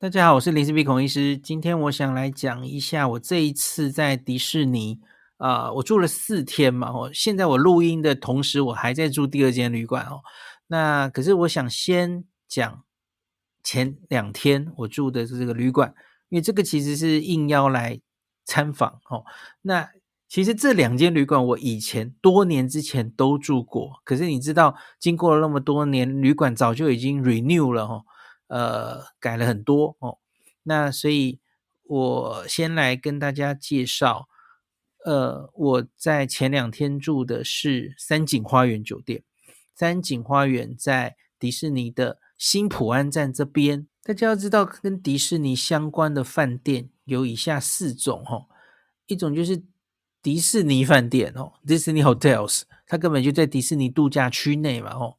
大家好，我是林氏璧孔医师。今天我想来讲一下我这一次在迪士尼啊、我住了四天嘛。哦，现在我录音的同时，我还在住第二间旅馆哦。那可是我想先讲前两天我住的是这个旅馆，因为这个其实是应邀来参访哦。那其实这两间旅馆我以前多年之前都住过，可是你知道，经过了那么多年，旅馆早就已经 renew 了哦。呃，改了很多哦，那所以我先来跟大家介绍，呃，我在前两天住的是三井花园酒店，三井花园在迪士尼的新浦安站这边。大家要知道，跟迪士尼相关的饭店有以下四种哦，一种就是迪士尼饭店哦，Disney Hotels，它根本就在迪士尼度假区内嘛哦。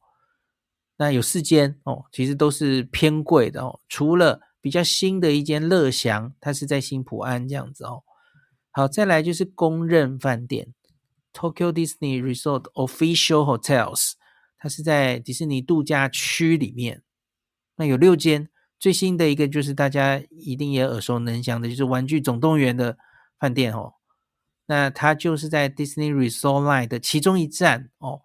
那有四间哦，其实都是偏贵的哦。除了比较新的一间乐祥，它是在新浦安这样子哦。好，再来就是公认饭店 Tokyo Disney Resort Official Hotels，它是在迪士尼度假区里面。那有六间，最新的一个就是大家一定也耳熟能详的，就是玩具总动员的饭店哦。那它就是在 Disney Resort Line 的其中一站哦。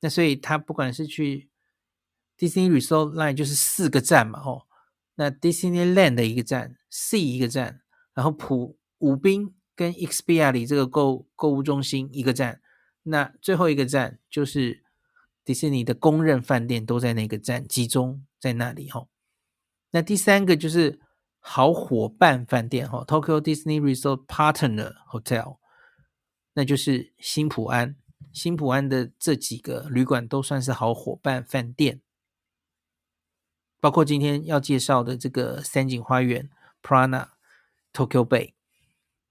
那所以它不管是去 Disney Resort Line 就是四个站嘛，哦，那 Disneyland 的一个站，C 一个站，然后普武滨跟 Expedia 里这个购购物中心一个站，那最后一个站就是迪士尼的公认饭店都在那个站集中在那里，哈。那第三个就是好伙伴饭店，哈，Tokyo Disney Resort Partner Hotel，那就是新浦安，新浦安的这几个旅馆都算是好伙伴饭店。包括今天要介绍的这个三井花园 Prana Tokyo Bay，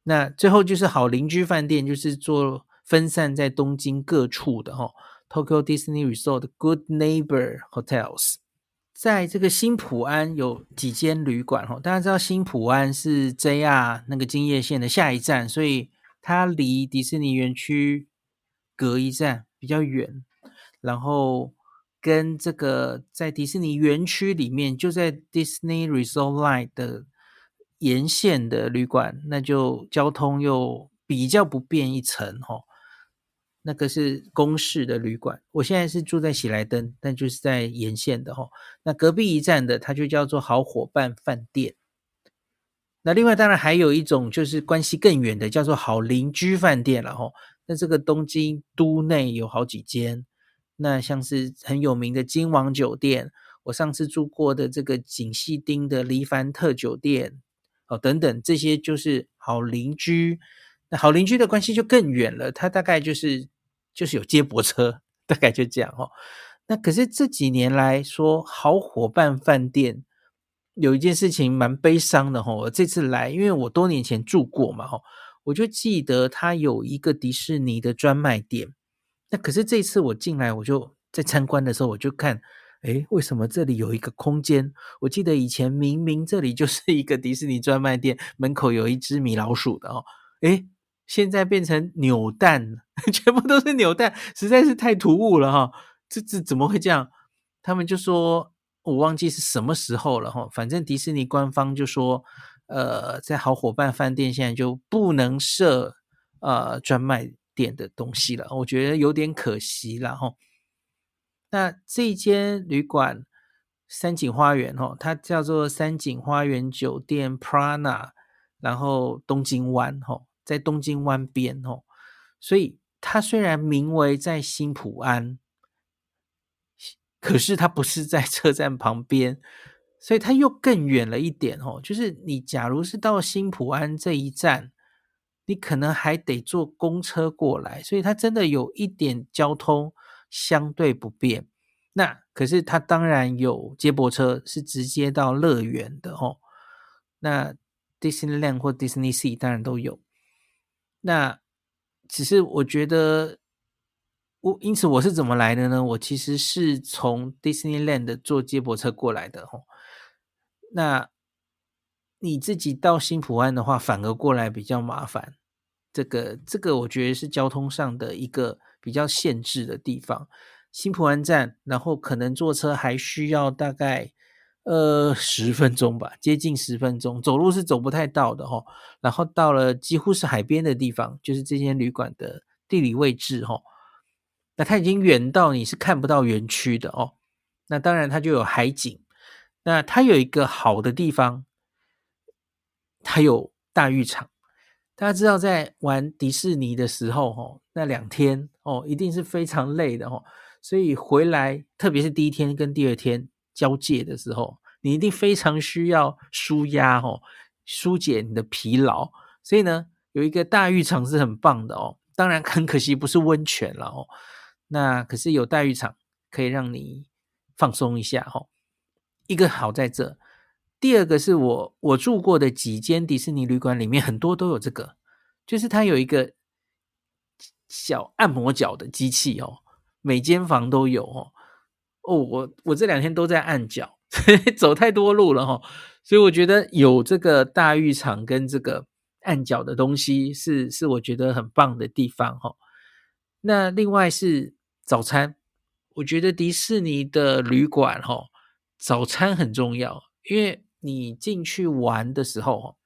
那最后就是好邻居饭店，就是做分散在东京各处的哈 Tokyo Disney Resort Good Neighbor Hotels，在这个新浦安有几间旅馆哈，大家知道新浦安是 JR 那个京叶线的下一站，所以它离迪士尼园区隔一站比较远，然后。跟这个在迪士尼园区里面，就在 Disney Resort Line 的沿线的旅馆，那就交通又比较不便一层哦。那个是公式的旅馆，我现在是住在喜来登，但就是在沿线的哦。那隔壁一站的，它就叫做好伙伴饭店。那另外当然还有一种就是关系更远的，叫做好邻居饭店了哦。那这个东京都内有好几间。那像是很有名的金王酒店，我上次住过的这个锦糸町的黎凡特酒店，哦，等等，这些就是好邻居。那好邻居的关系就更远了，他大概就是就是有接驳车，大概就这样哦。那可是这几年来说，好伙伴饭店有一件事情蛮悲伤的哈。我这次来，因为我多年前住过嘛，哈，我就记得它有一个迪士尼的专卖店。那可是这次我进来，我就在参观的时候，我就看，诶，为什么这里有一个空间？我记得以前明明这里就是一个迪士尼专卖店，门口有一只米老鼠的哦，诶，现在变成扭蛋，全部都是扭蛋，实在是太突兀了哈、哦！这这怎么会这样？他们就说，我忘记是什么时候了哈、哦，反正迪士尼官方就说，呃，在好伙伴饭店现在就不能设呃专卖。点的东西了，我觉得有点可惜了哈。那这间旅馆三井花园哈，它叫做三井花园酒店 Prana，然后东京湾哈，在东京湾边哈，所以它虽然名为在新浦安，可是它不是在车站旁边，所以它又更远了一点哦。就是你假如是到新浦安这一站。你可能还得坐公车过来，所以它真的有一点交通相对不便。那可是它当然有接驳车，是直接到乐园的哦。那 Disneyland 或 Disney Sea 当然都有。那只是我觉得，我因此我是怎么来的呢？我其实是从 Disneyland 坐接驳车过来的哦。那你自己到新浦安的话，反而过来比较麻烦。这个这个，我觉得是交通上的一个比较限制的地方。新浦安站，然后可能坐车还需要大概呃，十分钟吧，接近十分钟，走路是走不太到的哦。然后到了几乎是海边的地方，就是这间旅馆的地理位置哦。那它已经远到你是看不到园区的哦。那当然它就有海景。那它有一个好的地方，它有大浴场。大家知道在玩迪士尼的时候哦，那两天哦，一定是非常累的哦。所以回来，特别是第一天跟第二天。交界的时候，你一定非常需要舒压哦，疏解你的疲劳。所以呢，有一个大浴场是很棒的哦。当然很可惜不是温泉了哦。那可是有大浴场可以让你放松一下哦。一个好在这，第二个是我我住过的几间迪士尼旅馆里面很多都有这个，就是它有一个小按摩脚的机器哦，每间房都有哦。哦，我我这两天都在按脚，走太多路了哈，所以我觉得有这个大浴场跟这个按脚的东西是是我觉得很棒的地方哈。那另外是早餐，我觉得迪士尼的旅馆哈，早餐很重要，因为你进去玩的时候，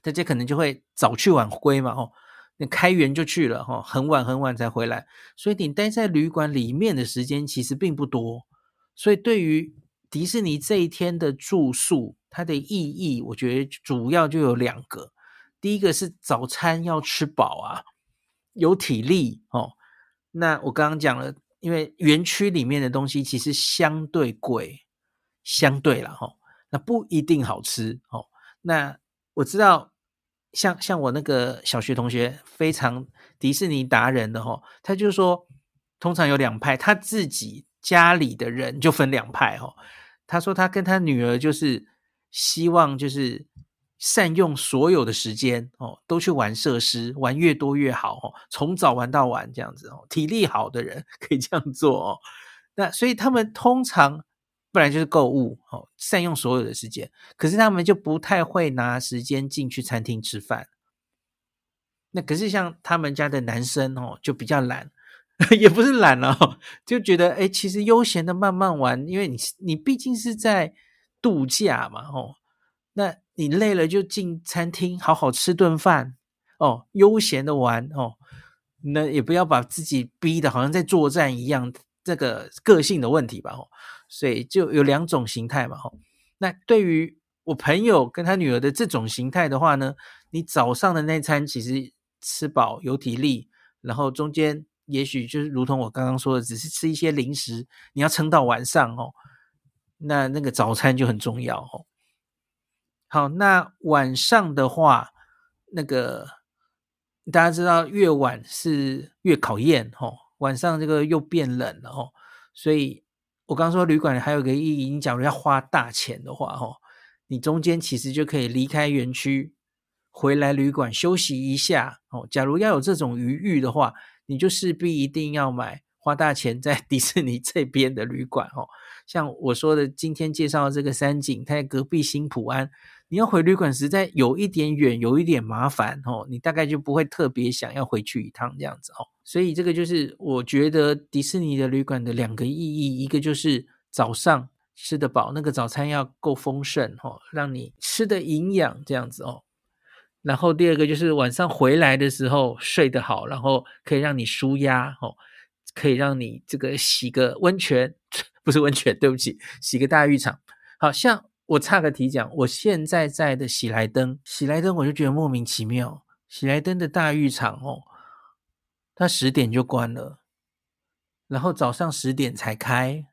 大家可能就会早去晚归嘛哈。你开园就去了哈，很晚很晚才回来，所以你待在旅馆里面的时间其实并不多。所以对于迪士尼这一天的住宿，它的意义，我觉得主要就有两个。第一个是早餐要吃饱啊，有体力哦。那我刚刚讲了，因为园区里面的东西其实相对贵，相对了哈，那不一定好吃哦。那我知道。像像我那个小学同学，非常迪士尼达人的齁，他就说，通常有两派，他自己家里的人就分两派哦。他说他跟他女儿就是希望就是善用所有的时间哦，都去玩设施，玩越多越好哦，从早玩到晚这样子哦，体力好的人 可以这样做哦。那所以他们通常。不然就是购物，哦，善用所有的时间。可是他们就不太会拿时间进去餐厅吃饭。那可是像他们家的男生哦，就比较懒，也不是懒哦，就觉得哎，其实悠闲的慢慢玩，因为你你毕竟是在度假嘛，哦，那你累了就进餐厅好好吃顿饭，哦，悠闲的玩哦，那也不要把自己逼得好像在作战一样，这个个性的问题吧，哦。所以就有两种形态嘛，吼。那对于我朋友跟他女儿的这种形态的话呢，你早上的那餐其实吃饱有体力，然后中间也许就是如同我刚刚说的，只是吃一些零食，你要撑到晚上哦。那那个早餐就很重要哦。好，那晚上的话，那个大家知道越晚是越考验哦，晚上这个又变冷了哦，所以。我刚说旅馆还有一个意义，你假如要花大钱的话，哦，你中间其实就可以离开园区，回来旅馆休息一下，哦。假如要有这种余裕的话，你就势必一定要买花大钱在 迪士尼这边的旅馆，哦。像我说的，今天介绍的这个山景，它在隔壁新普安。你要回旅馆实在有一点远，有一点麻烦哦，你大概就不会特别想要回去一趟这样子哦。所以这个就是我觉得迪士尼的旅馆的两个意义，一个就是早上吃得饱，那个早餐要够丰盛哦，让你吃的营养这样子哦。然后第二个就是晚上回来的时候睡得好，然后可以让你舒压哦，可以让你这个洗个温泉，不是温泉，对不起，洗个大浴场，好像。我插个题讲，我现在在的喜来登，喜来登我就觉得莫名其妙。喜来登的大浴场哦，它十点就关了，然后早上十点才开，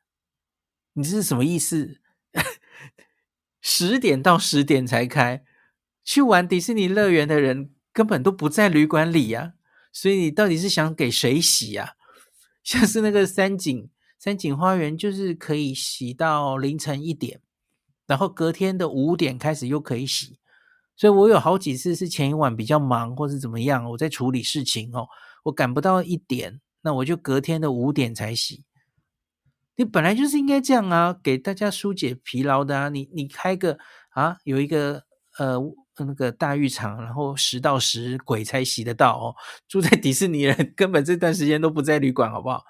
你这是什么意思？十点到十点才开，去玩迪士尼乐园的人根本都不在旅馆里呀，所以你到底是想给谁洗呀？像是那个三井三井花园，就是可以洗到凌晨一点。然后隔天的五点开始又可以洗，所以我有好几次是前一晚比较忙或是怎么样，我在处理事情哦，我赶不到一点，那我就隔天的五点才洗。你本来就是应该这样啊，给大家疏解疲劳的啊。你你开个啊，有一个呃那个大浴场，然后十到十鬼才洗得到哦。住在迪士尼人 根本这段时间都不在旅馆，好不好？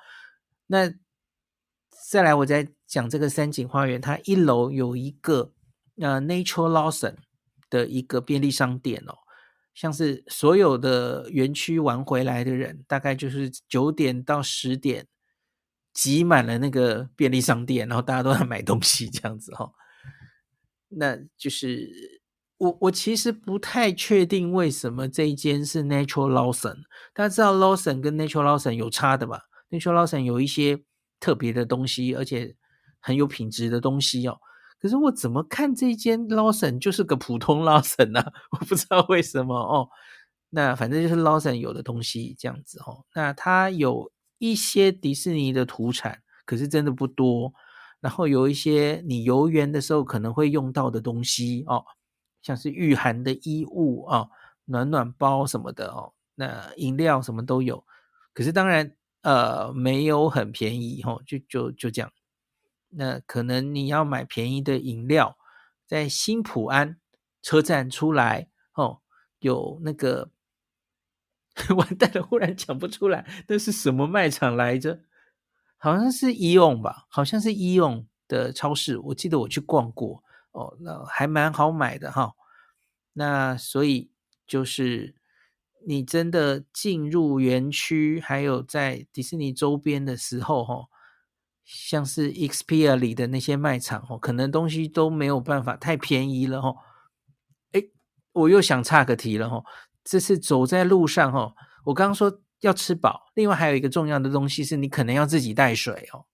那再来我再讲这个三井花园，它一楼有一个呃 Natural Lawson 的一个便利商店哦，像是所有的园区玩回来的人，大概就是九点到十点挤满了那个便利商店，然后大家都在买东西这样子、哦。那就是我我其实不太确定为什么这一间是 Natural Lawson，大家知道 Lawson 跟 Natural Lawson 有差的吧？Natural Lawson 有一些特别的东西，而且很有品质的东西哦。可是我怎么看这间 Lawson 就是个普通 Lawson 啊？我不知道为什么哦。那反正就是 Lawson 有的东西这样子哦。那它有一些迪士尼的土产，可是真的不多。然后有一些你游园的时候可能会用到的东西哦，像是御寒的衣物哦，暖暖包什么的哦，那饮料什么都有。可是当然呃没有很便宜哦，就就就这样。那可能你要买便宜的饮料，在新埔安车站出来哦，有那个 完蛋了，忽然讲不出来，那是什么卖场来着？好像是伊永吧，好像是伊永的超市，我记得我去逛过哦，那还蛮好买的哈。那所以就是你真的进入园区，还有在迪士尼周边的时候哈。像是 Expedia 里的那些卖场哦，可能东西都没有办法太便宜了哦。诶，我又想岔个题了哦。这是走在路上哦，我刚刚说要吃饱，另外还有一个重要的东西是你可能要自己带水哦，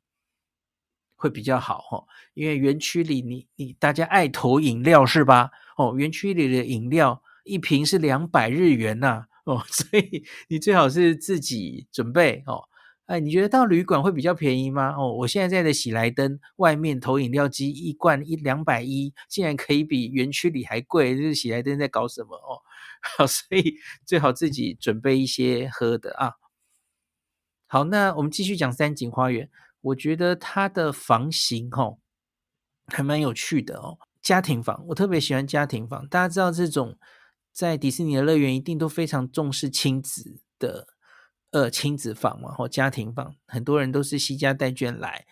会比较好哦。因为园区里你你大家爱投饮料是吧？哦，园区里的饮料一瓶是两百日元呐哦，所以你最好是自己准备哦。哎，你觉得到旅馆会比较便宜吗？哦，我现在在的喜来登外面投饮料机一罐一两百一，竟然可以比园区里还贵，这是喜来登在搞什么哦？好，所以最好自己准备一些喝的啊。好，那我们继续讲三井花园。我觉得它的房型哦，还蛮有趣的哦。家庭房，我特别喜欢家庭房。大家知道这种在迪士尼的乐园一定都非常重视亲子的。呃，亲子房嘛，或家庭房，很多人都是携家带眷来。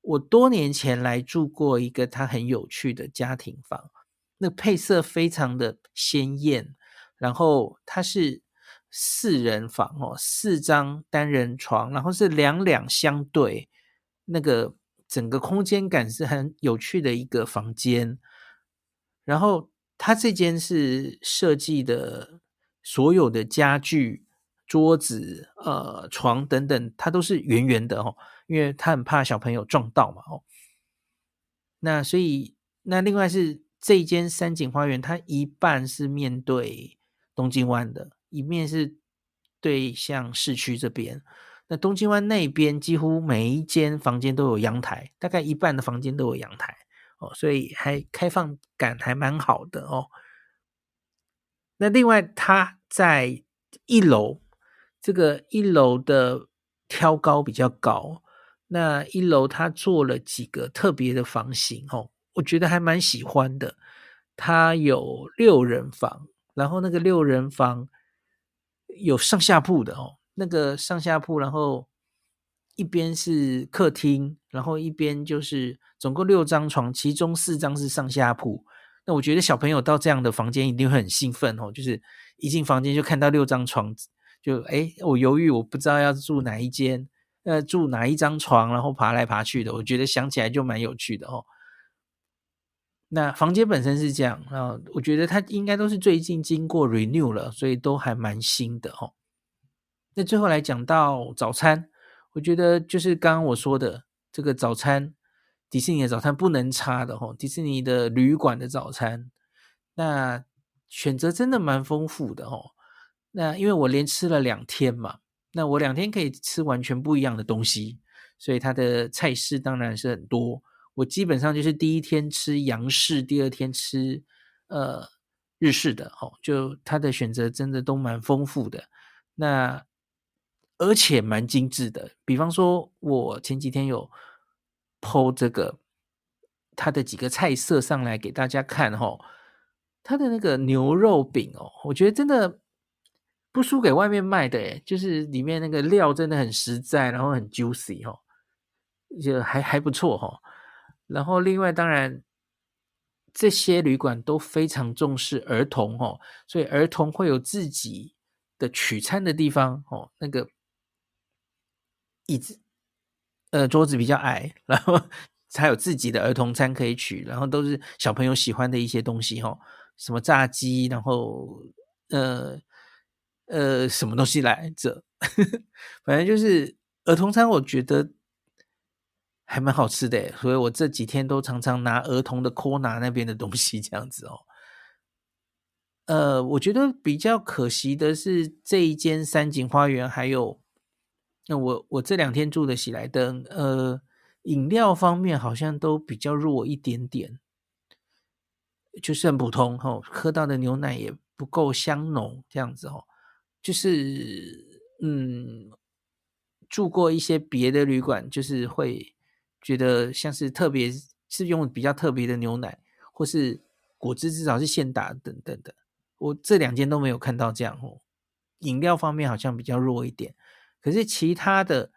我多年前来住过一个，它很有趣的家庭房，那配色非常的鲜艳，然后它是四人房哦，四张单人床，然后是两两相对，那个整个空间感是很有趣的一个房间。然后它这间是设计的所有的家具。桌子、呃，床等等，它都是圆圆的哦，因为他很怕小朋友撞到嘛哦。那所以，那另外是这间三井花园，它一半是面对东京湾的，一面是对向市区这边。那东京湾那边几乎每一间房间都有阳台，大概一半的房间都有阳台哦，所以还开放感还蛮好的哦。那另外，它在一楼。这个一楼的挑高比较高，那一楼他做了几个特别的房型哦，我觉得还蛮喜欢的。它有六人房，然后那个六人房有上下铺的哦，那个上下铺，然后一边是客厅，然后一边就是总共六张床，其中四张是上下铺。那我觉得小朋友到这样的房间一定会很兴奋哦，就是一进房间就看到六张床。就哎，我犹豫，我不知道要住哪一间，呃，住哪一张床，然后爬来爬去的，我觉得想起来就蛮有趣的哦。那房间本身是这样，然后我觉得它应该都是最近经过 renew 了，所以都还蛮新的哦。那最后来讲到早餐，我觉得就是刚刚我说的这个早餐，迪士尼的早餐不能差的哦，迪士尼的旅馆的早餐，那选择真的蛮丰富的哦。那因为我连吃了两天嘛，那我两天可以吃完全不一样的东西，所以它的菜式当然是很多。我基本上就是第一天吃洋式，第二天吃呃日式的哦，就它的选择真的都蛮丰富的，那而且蛮精致的。比方说，我前几天有 po 这个它的几个菜色上来给大家看哦，它的那个牛肉饼哦，我觉得真的。不输给外面卖的，就是里面那个料真的很实在，然后很 juicy 哦，就还还不错哈。然后另外当然这些旅馆都非常重视儿童哦，所以儿童会有自己的取餐的地方哦，那个椅子呃桌子比较矮，然后才有自己的儿童餐可以取，然后都是小朋友喜欢的一些东西哦，什么炸鸡，然后呃呃什么东西来着，反正就是儿童餐，我觉得。还蛮好吃的，所以我这几天都常常拿儿童的 Kona 那边的东西这样子哦。呃，我觉得比较可惜的是这一间三井花园，还有那我我这两天住的喜来登，呃，饮料方面好像都比较弱一点点，就是很普通哦，喝到的牛奶也不够香浓这样子哦，就是嗯，住过一些别的旅馆，就是会。觉得像是特别是用比较特别的牛奶，或是果汁至少是现打等等的，我这两间都没有看到这样哦。饮料方面好像比较弱一点，可是其他的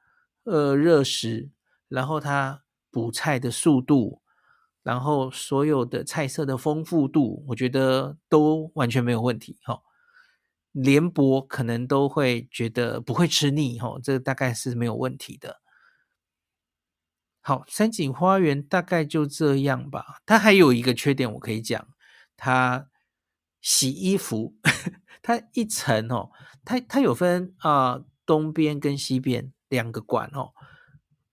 呃热食，然后它补菜的速度，然后所有的菜色的丰富度，我觉得都完全没有问题哈。连博可能都会觉得不会吃腻哈，这大概是没有问题的。好，三井花园大概就这样吧。它还有一个缺点，我可以讲，它洗衣服，它一层哦，它它有分啊、呃、东边跟西边两个馆哦，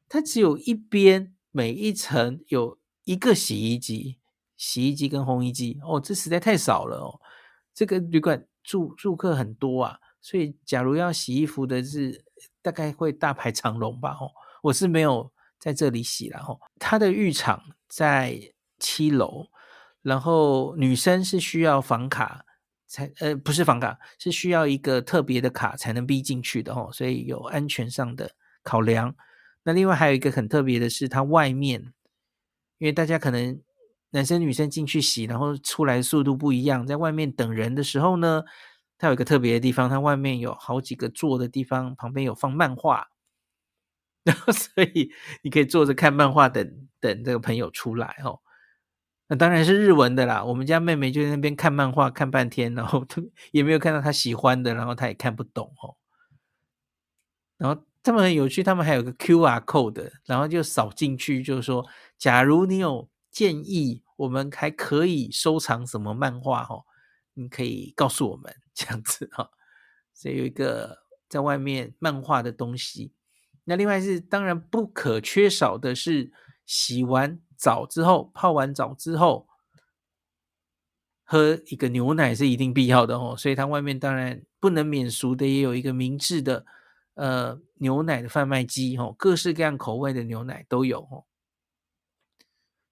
它只有一边每一层有一个洗衣机，洗衣机跟烘衣机哦，这实在太少了哦。这个旅馆住住客很多啊，所以假如要洗衣服的是大概会大排长龙吧哦，我是没有。在这里洗，然后它的浴场在七楼，然后女生是需要房卡才，呃，不是房卡，是需要一个特别的卡才能逼进去的哦，所以有安全上的考量。那另外还有一个很特别的是，它外面，因为大家可能男生女生进去洗，然后出来速度不一样，在外面等人的时候呢，它有一个特别的地方，它外面有好几个坐的地方，旁边有放漫画。然后，所以你可以坐着看漫画等，等等这个朋友出来哦。那当然是日文的啦。我们家妹妹就在那边看漫画看半天，然后也没有看到她喜欢的，然后她也看不懂哦。然后他们很有趣，他们还有个 QR code，然后就扫进去，就是说，假如你有建议，我们还可以收藏什么漫画哦，你可以告诉我们这样子哈。所以有一个在外面漫画的东西。那另外是当然不可缺少的是，洗完澡之后、泡完澡之后，喝一个牛奶是一定必要的哦。所以它外面当然不能免俗的，也有一个明智的呃牛奶的贩卖机哦，各式各样口味的牛奶都有哦。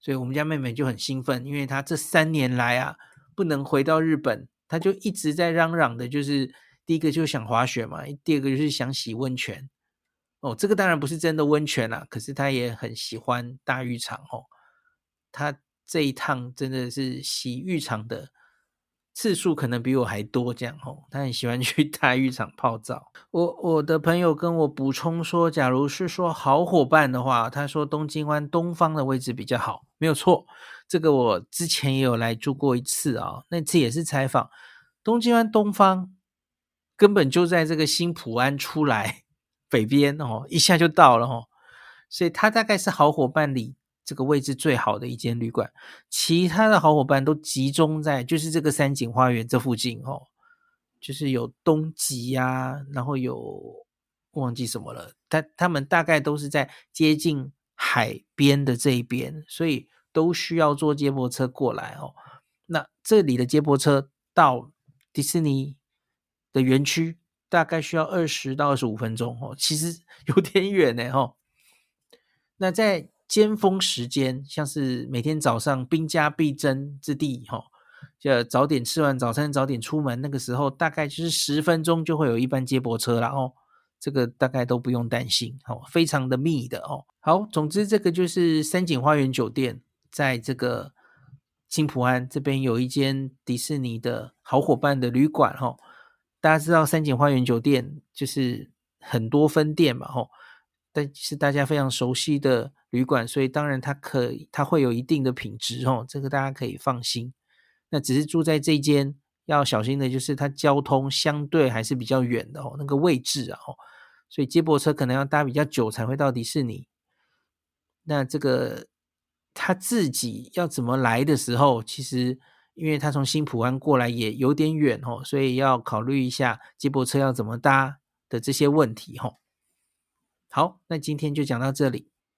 所以我们家妹妹就很兴奋，因为她这三年来啊不能回到日本，她就一直在嚷嚷的，就是第一个就想滑雪嘛，第二个就是想洗温泉。哦，这个当然不是真的温泉啦，可是她也很喜欢大浴场哦。她这一趟真的是洗浴场的次数可能比我还多，这样哦。他很喜欢去 大浴场泡澡。我我的朋友跟我补充说，假如是说好伙伴的话，他说东京湾东方的位置比较好，没有错。这个我之前也有来住过一次啊，那次也是采访东京湾东方，根本就在这个新浦安出来。北边哦，一下就到了哦，所以他大概是好伙伴里这个位置最好的一间旅馆，其他的好伙伴都集中在就是这个三井花园这附近哦，就是有东急呀，然后有忘记什么了，他他们大概都是在接近海边的这一边，所以都需要坐接驳车过来哦。那这里的接驳车到迪士尼的园区。大概需要二十到二十五分钟哦，其实有点远呢哦。那在尖峰时间，像是每天早上兵家必争之地哈，就早点吃完早餐，早点出门，那个时候大概就是十分钟就会有一班接驳车了哦。这个大概都不用担心哦，非常的密的哦。好，总之这个就是三井花园酒店，在这个新浦安这边有一间迪士尼的好伙伴的旅馆哈。大家知道三井花园酒店就是很多分店嘛，吼，但是大家非常熟悉的旅馆，所以当然它可以，它会有一定的品质哦，这个大家可以放心。那只是住在这间要小心的就是它交通相对还是比较远的哦，那个位置啊，所以接驳车可能要搭比较久才会到迪士尼。那这个他自己要怎么来的时候，其实因为他从新埔安过来也有点远哦，所以要考虑一下接驳车要怎么搭的这些问题哦。好，那今天就讲到这里，